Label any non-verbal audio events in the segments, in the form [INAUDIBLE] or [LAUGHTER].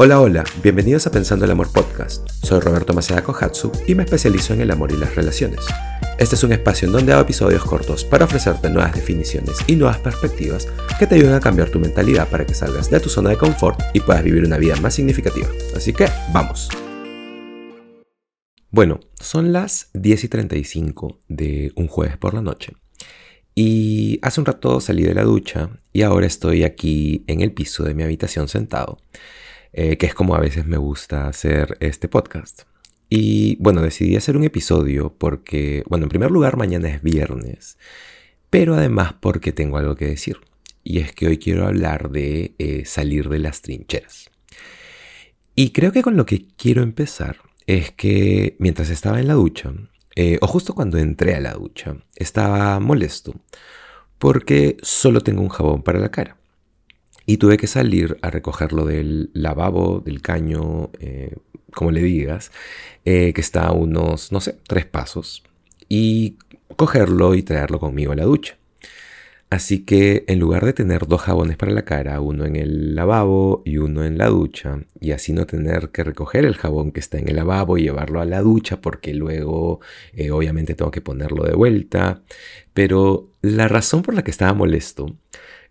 Hola, hola, bienvenidos a Pensando el Amor Podcast. Soy Roberto Maceda Kohatsu y me especializo en el amor y las relaciones. Este es un espacio en donde hago episodios cortos para ofrecerte nuevas definiciones y nuevas perspectivas que te ayuden a cambiar tu mentalidad para que salgas de tu zona de confort y puedas vivir una vida más significativa. Así que, vamos. Bueno, son las 10 y 35 de un jueves por la noche. Y hace un rato salí de la ducha y ahora estoy aquí en el piso de mi habitación sentado eh, que es como a veces me gusta hacer este podcast. Y bueno, decidí hacer un episodio porque, bueno, en primer lugar mañana es viernes, pero además porque tengo algo que decir. Y es que hoy quiero hablar de eh, salir de las trincheras. Y creo que con lo que quiero empezar es que mientras estaba en la ducha, eh, o justo cuando entré a la ducha, estaba molesto porque solo tengo un jabón para la cara. Y tuve que salir a recogerlo del lavabo, del caño, eh, como le digas, eh, que está a unos, no sé, tres pasos, y cogerlo y traerlo conmigo a la ducha. Así que en lugar de tener dos jabones para la cara, uno en el lavabo y uno en la ducha, y así no tener que recoger el jabón que está en el lavabo y llevarlo a la ducha porque luego eh, obviamente tengo que ponerlo de vuelta. Pero la razón por la que estaba molesto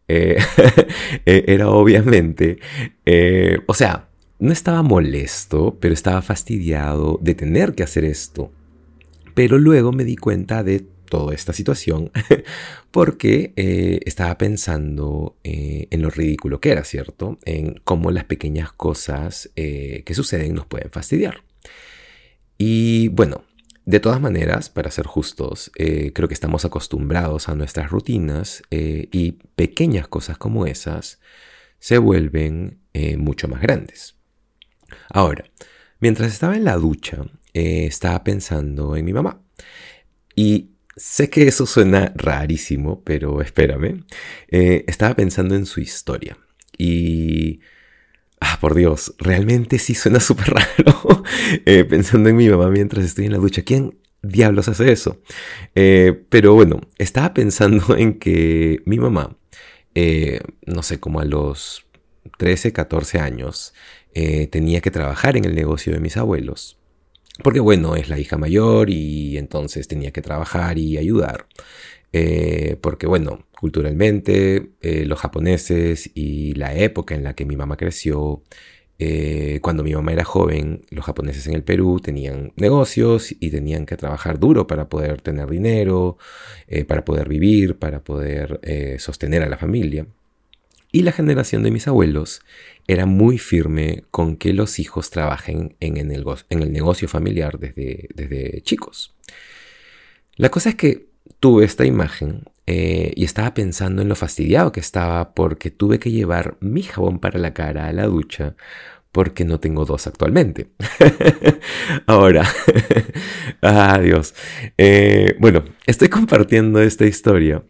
eh, [LAUGHS] eh, era obviamente, eh, o sea, no estaba molesto, pero estaba fastidiado de tener que hacer esto. Pero luego me di cuenta de toda esta situación [LAUGHS] porque estaba pensando en lo ridículo que era, ¿cierto? En cómo las pequeñas cosas que suceden nos pueden fastidiar. Y bueno, de todas maneras, para ser justos, eh, creo que estamos acostumbrados a nuestras rutinas eh, y pequeñas cosas como esas se vuelven eh, mucho más grandes. Ahora, mientras estaba en la ducha, estaba pensando en mi mamá. Y sé que eso suena rarísimo, pero espérame. estaba pensando en su historia. Y Ah, por Dios, realmente sí suena [LAUGHS] súper raro eh, pensando en mi mamá mientras estoy en la ducha. ¿Quién diablos hace eso? Eh, pero bueno, estaba pensando [LAUGHS] en que mi mamá, eh, no sé, como a los 13, 14 años, tenía que trabajar en el negocio de mis abuelos. Porque bueno, es la hija mayor y entonces tenía que trabajar y ayudar. Eh, porque bueno, culturalmente eh, los japoneses y la época en la que mi mamá creció, eh, cuando mi mamá era joven, los japoneses en el Perú tenían negocios y tenían que trabajar duro para poder tener dinero, para poder vivir, para poder sostener a la familia. Y la generación de mis abuelos era muy firme con que los hijos trabajen en el, negocio familiar desde chicos. La cosa es que tuve esta imagen eh, y estaba pensando en lo fastidiado que estaba porque tuve que llevar mi jabón para la cara a la ducha porque no tengo dos actualmente. [LAUGHS] Ahora, [LAUGHS] adiós. Eh, bueno, estoy compartiendo esta historia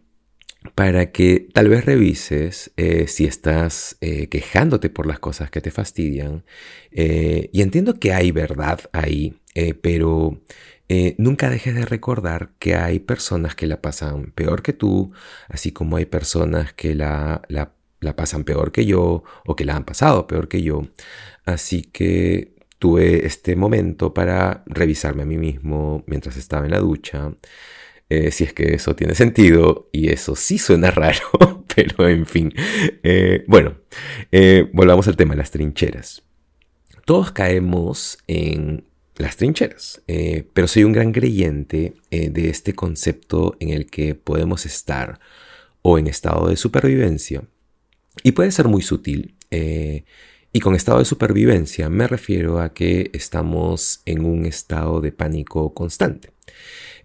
para que tal vez revises eh, si estás quejándote por las cosas que te fastidian. y entiendo que hay verdad ahí, pero eh, nunca dejes de recordar que hay personas que la pasan peor que tú, así como hay personas que la, la, pasan peor que yo o que la han pasado peor que yo. Así que tuve este momento para revisarme a mí mismo mientras estaba en la ducha. Eh, si es que eso tiene sentido, y eso sí suena [LAUGHS] raro, pero en fin. Eh, bueno, volvamos al tema de las trincheras. Todos caemos en las trincheras. Eh, pero soy un gran creyente eh, de este concepto en el que podemos estar o en estado de supervivencia. Y puede ser muy sutil. Eh, y con estado de supervivencia me refiero a que estamos en un estado de pánico constante.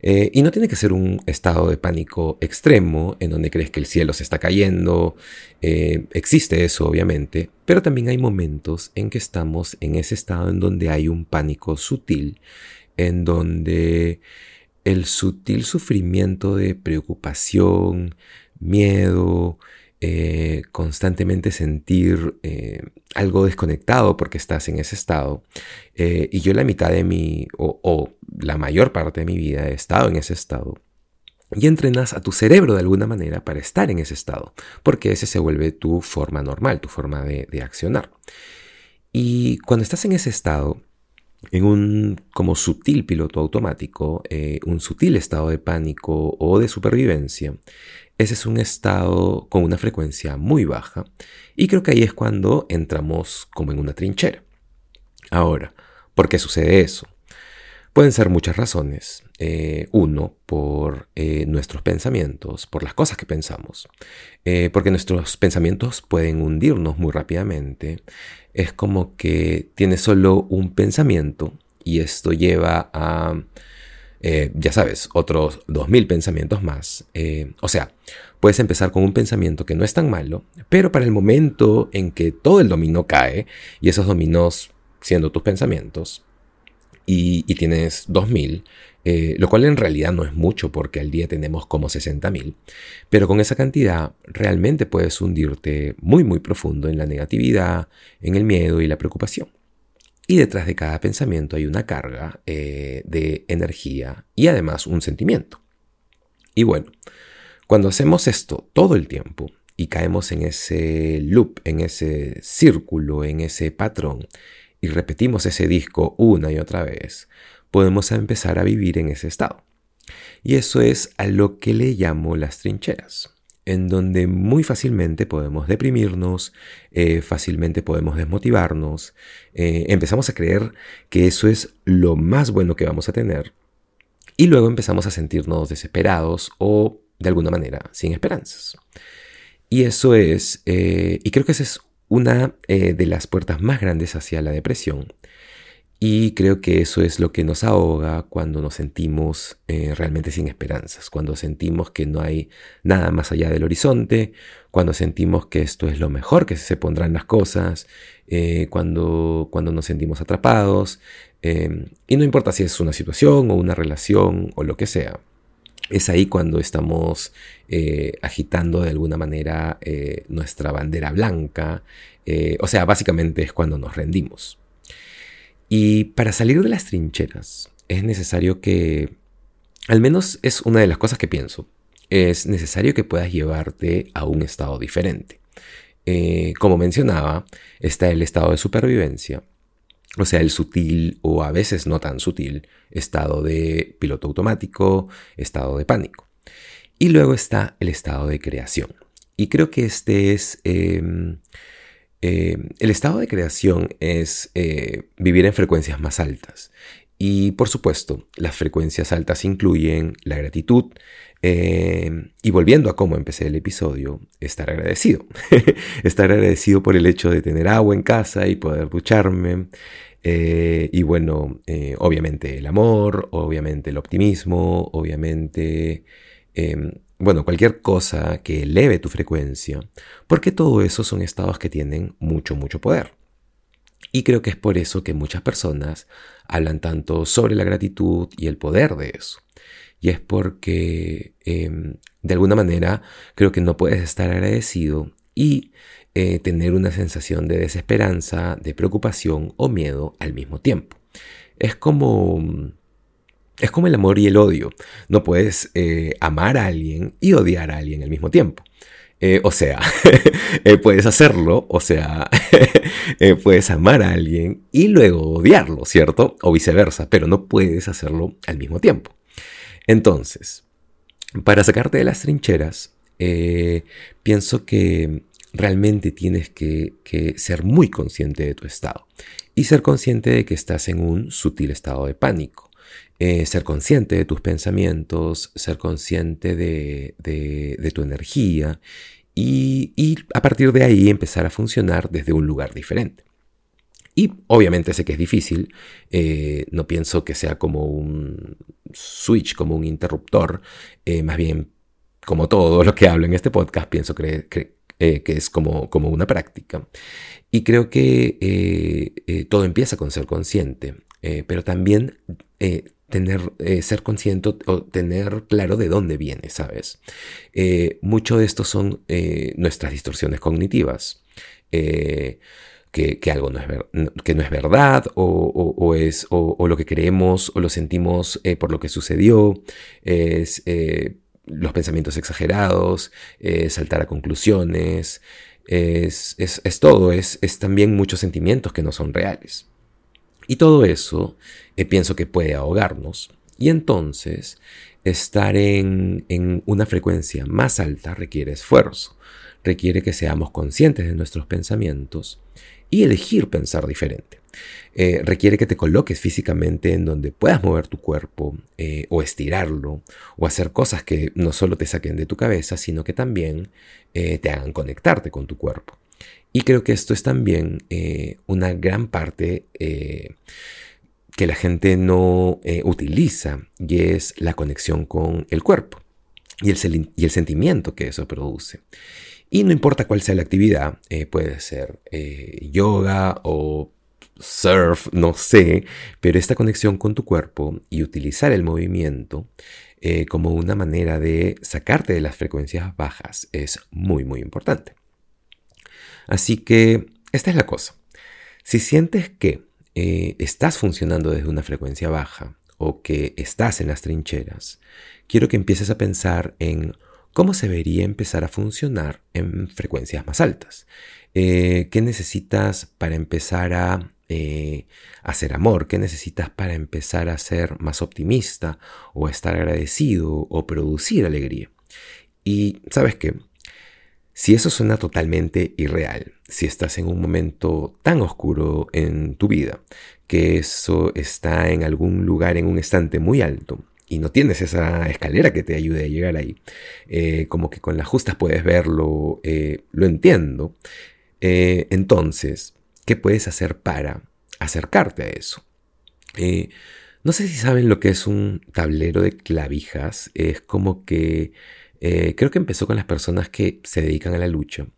Eh, y no tiene que ser un estado de pánico extremo en donde crees que el cielo se está cayendo. Eh, existe eso, obviamente, pero también hay momentos en que estamos en ese estado en donde hay un pánico sutil, en donde el sutil sufrimiento de preocupación, miedo, eh, constantemente sentir eh, algo desconectado porque estás en ese estado. Eh, y yo la mitad de mi, o, la mayor parte de mi vida he estado en ese estado. Y entrenas a tu cerebro de alguna manera para estar en ese estado, porque ese se vuelve tu forma normal, tu forma de, de accionar. Y cuando estás en ese estado, en un como sutil piloto automático, un sutil estado de pánico o de supervivencia, ese es un estado con una frecuencia muy baja y creo que ahí es cuando entramos como en una trinchera. Ahora, ¿por qué sucede eso? Pueden ser muchas razones. Eh, uno, por eh, nuestros pensamientos, por las cosas que pensamos. porque nuestros pensamientos pueden hundirnos muy rápidamente es como que tienes solo un pensamiento y esto lleva a, eh, ya sabes, otros 2.000 pensamientos más. Eh, o sea, puedes empezar con un pensamiento que no es tan malo, pero para el momento en que todo el dominó cae, y esos dominos siendo tus pensamientos, y, tienes 2.000, eh, lo cual en realidad no es mucho porque al día tenemos como 60.000, pero con esa cantidad realmente puedes hundirte muy muy profundo en la negatividad, en el miedo y la preocupación. Y detrás de cada pensamiento hay una carga eh, de energía y además un sentimiento. Y bueno, cuando hacemos esto todo el tiempo y caemos en ese loop, en ese círculo, en ese patrón, y repetimos ese disco una y otra vez, podemos empezar a vivir en ese estado. Y eso es a lo que le llamo las trincheras, en donde muy fácilmente podemos deprimirnos, eh, fácilmente podemos desmotivarnos, eh, empezamos a creer que eso es lo más bueno que vamos a tener y luego empezamos a sentirnos desesperados o de alguna manera sin esperanzas. Y eso es, eh, y creo que esa es una de las puertas más grandes hacia la depresión, y creo que eso es lo que nos ahoga cuando nos sentimos eh, realmente sin esperanzas, cuando sentimos que no hay nada más allá del horizonte, cuando sentimos que esto es lo mejor que se pondrán las cosas, eh, cuando, cuando nos sentimos atrapados. Em, y no importa si es una situación o una relación o lo que sea. Es ahí cuando estamos eh, agitando de alguna manera nuestra bandera blanca. o sea, básicamente es cuando nos rendimos. Y para salir de las trincheras es necesario que, al menos es una de las cosas que pienso, es necesario que puedas llevarte a un estado diferente. Eh, como mencionaba, está el estado de supervivencia, o sea, el sutil o a veces no tan sutil estado de piloto automático, estado de pánico. Y luego está el estado de creación. Y creo que este es em, eh, el estado de creación es eh, vivir en frecuencias más altas. Y por supuesto, las frecuencias altas incluyen la gratitud. Eh, y volviendo a cómo empecé el episodio, estar agradecido. [LAUGHS] estar agradecido por el hecho de tener agua en casa y poder ducharme. y bueno, obviamente el amor, obviamente el optimismo, obviamente em, bueno, cualquier cosa que eleve tu frecuencia, porque todo eso son estados que tienen mucho, mucho poder. Y creo que es por eso que muchas personas hablan tanto sobre la gratitud y el poder de eso. Y es porque, em, de alguna manera, creo que no puedes estar agradecido y eh, tener una sensación de desesperanza, de preocupación o miedo al mismo tiempo. Es como es como el amor y el odio. No puedes eh, amar a alguien y odiar a alguien al mismo tiempo. Eh, o sea, [LAUGHS] eh, puedes hacerlo, o sea, [LAUGHS] puedes amar a alguien y luego odiarlo, ¿cierto? O viceversa, pero no puedes hacerlo al mismo tiempo. Entonces, para sacarte de las trincheras, pienso que realmente tienes que, que ser muy consciente de tu estado y ser consciente de que estás en un sutil estado de pánico. Eh, ser consciente de tus pensamientos, ser consciente de, tu energía y, a partir de ahí empezar a funcionar desde un lugar diferente. Y obviamente sé que es difícil, eh, no pienso que sea como un switch, como un interruptor, eh, más bien como todo lo que hablo en este podcast, pienso que, es como, una práctica. Y creo que todo empieza con ser consciente, pero también tener, eh, ser consciente o tener claro de dónde viene, ¿sabes? Eh, mucho de esto son eh, nuestras distorsiones cognitivas. Que, algo no es, que no es verdad o, es, o, lo que creemos o lo sentimos por lo que sucedió. Es los pensamientos exagerados, saltar a conclusiones, es, es, todo, es, es, también muchos sentimientos que no son reales. Y todo eso pienso que puede ahogarnos. Y entonces estar en, en una frecuencia más alta requiere esfuerzo, requiere que seamos conscientes de nuestros pensamientos y elegir pensar diferente. Eh, requiere que te coloques físicamente en donde puedas mover tu cuerpo eh, o estirarlo o hacer cosas que no solo te saquen de tu cabeza, sino que también eh, te hagan conectarte con tu cuerpo. Y creo que esto es también una gran parte que la gente no utiliza y es la conexión con el cuerpo y el, sentimiento que eso produce. Y no importa cuál sea la actividad, puede ser yoga o surf, no sé, pero esta conexión con tu cuerpo y utilizar el movimiento eh, como una manera de sacarte de las frecuencias bajas es muy, muy importante. Así que esta es la cosa. Si sientes que eh, estás funcionando desde una frecuencia baja o que estás en las trincheras, quiero que empieces a pensar en cómo se debería empezar a funcionar en frecuencias más altas. Eh, ¿Qué necesitas para empezar a eh, hacer amor? ¿Qué necesitas para empezar a ser más optimista o estar agradecido o producir alegría? Y sabes qué, si eso suena totalmente irreal, si estás en un momento tan oscuro en tu vida, que eso está en algún lugar, en un estante muy alto, y no tienes esa escalera que te ayude a llegar ahí, eh, como que con las justas puedes verlo, eh, lo entiendo, entonces ¿Qué puedes hacer para acercarte a eso? Eh, no sé si saben lo que es un tablero de clavijas. Es como que eh, creo que empezó con las personas que se dedican a la lucha,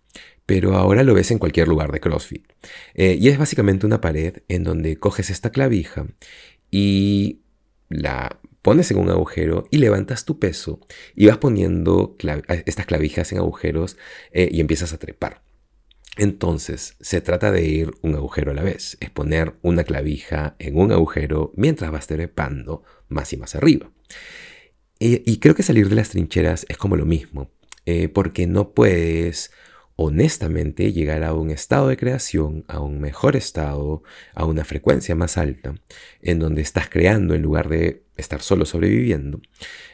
pero ahora lo ves en cualquier lugar de CrossFit. Eh, y es básicamente una pared en donde coges esta clavija y la pones en un agujero y levantas tu peso y vas poniendo estas clavijas en agujeros y empiezas a trepar. Entonces, se trata de ir un agujero a la vez, es poner una clavija en un agujero mientras vas trepando más y más arriba. Y, creo que salir de las trincheras es como lo mismo, eh, porque no puedes honestamente llegar a un estado de creación, a un mejor estado, a una frecuencia más alta, en donde estás creando en lugar de estar solo sobreviviendo.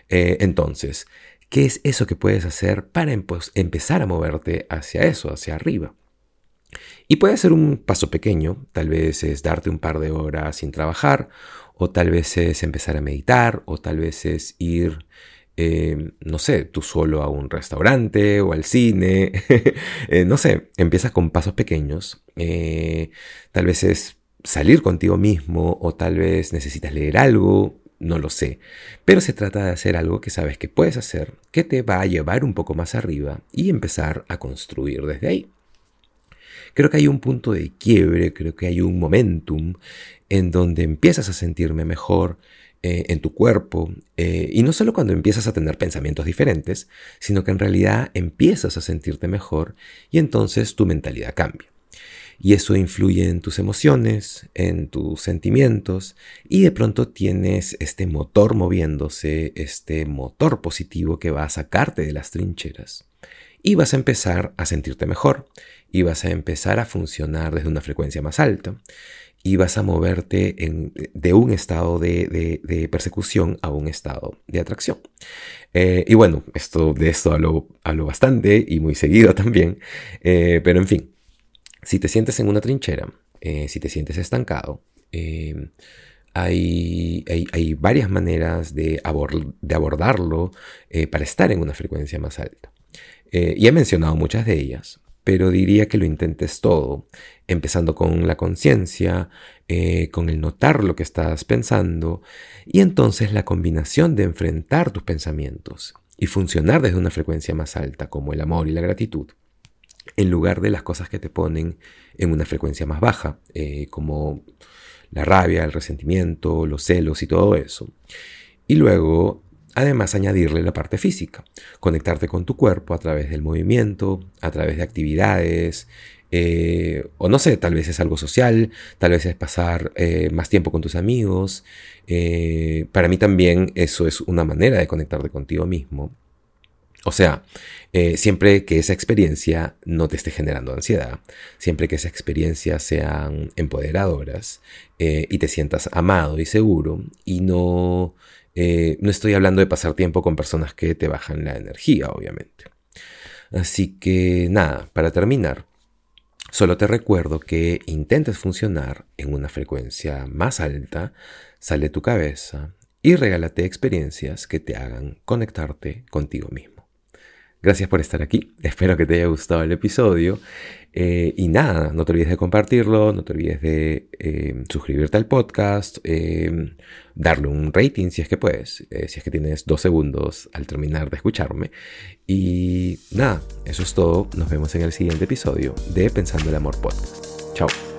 Eh, entonces, ¿qué es eso que puedes hacer para empezar a moverte hacia eso, hacia arriba? Y puede ser un paso pequeño, tal vez es darte un par de horas sin trabajar, o tal vez es empezar a meditar, o tal vez es ir, eh, no sé, tú solo a un restaurante o al cine, [LAUGHS] eh, no sé, empiezas con pasos pequeños, eh, tal vez es salir contigo mismo, o tal vez necesitas leer algo, no lo sé, pero se trata de hacer algo que sabes que puedes hacer, que te va a llevar un poco más arriba y empezar a construir desde ahí. Creo que hay un punto de quiebre, creo que hay un momentum en donde empiezas a sentirme mejor eh, en tu cuerpo, eh, y no solo cuando empiezas a tener pensamientos diferentes, sino que en realidad empiezas a sentirte mejor y entonces tu mentalidad cambia. Y eso influye en tus emociones, en tus sentimientos, y de pronto tienes este motor moviéndose, este motor positivo que va a sacarte de las trincheras. Y vas a empezar a sentirte mejor y vas a empezar a funcionar desde una frecuencia más alta y vas a moverte de un estado de, persecución a un estado de atracción. Eh, y bueno, esto, de esto hablo, bastante y muy seguido [LAUGHS] también, eh, pero en fin, si te sientes en una trinchera, eh, si te sientes estancado, hay, hay, varias maneras de, de abordarlo para estar en una frecuencia más alta. Y he mencionado muchas de ellas, pero diría que lo intentes todo, empezando con la conciencia, eh, con el notar lo que estás pensando, y entonces la combinación de enfrentar tus pensamientos y funcionar desde una frecuencia más alta, como el amor y la gratitud, en lugar de las cosas que te ponen en una frecuencia más baja, eh, como la rabia, el resentimiento, los celos y todo eso. Y luego Además, añadirle la parte física, conectarte con tu cuerpo a través del movimiento, a través de actividades, eh, o no sé, tal vez es algo social, tal vez es pasar eh, más tiempo con tus amigos. Eh, para mí también eso es una manera de conectarte contigo mismo. O sea, eh, siempre que esa experiencia no te esté generando ansiedad, siempre que esa experiencia sean empoderadoras eh, y te sientas amado y seguro y no, eh, no estoy hablando de pasar tiempo con personas que te bajan la energía, obviamente. Así que nada, para terminar, solo te recuerdo que intentes funcionar en una frecuencia más alta, sale tu cabeza y regálate experiencias que te hagan conectarte contigo mismo. Gracias por estar aquí. Espero que te haya gustado el episodio. Eh, y nada, no te olvides de compartirlo, no te olvides de eh, suscribirte al podcast, eh, darle un rating si es que puedes, si es que tienes dos segundos al terminar de escucharme. Y nada, eso es todo. Nos vemos en el siguiente episodio de Pensando el Amor Podcast. Chao.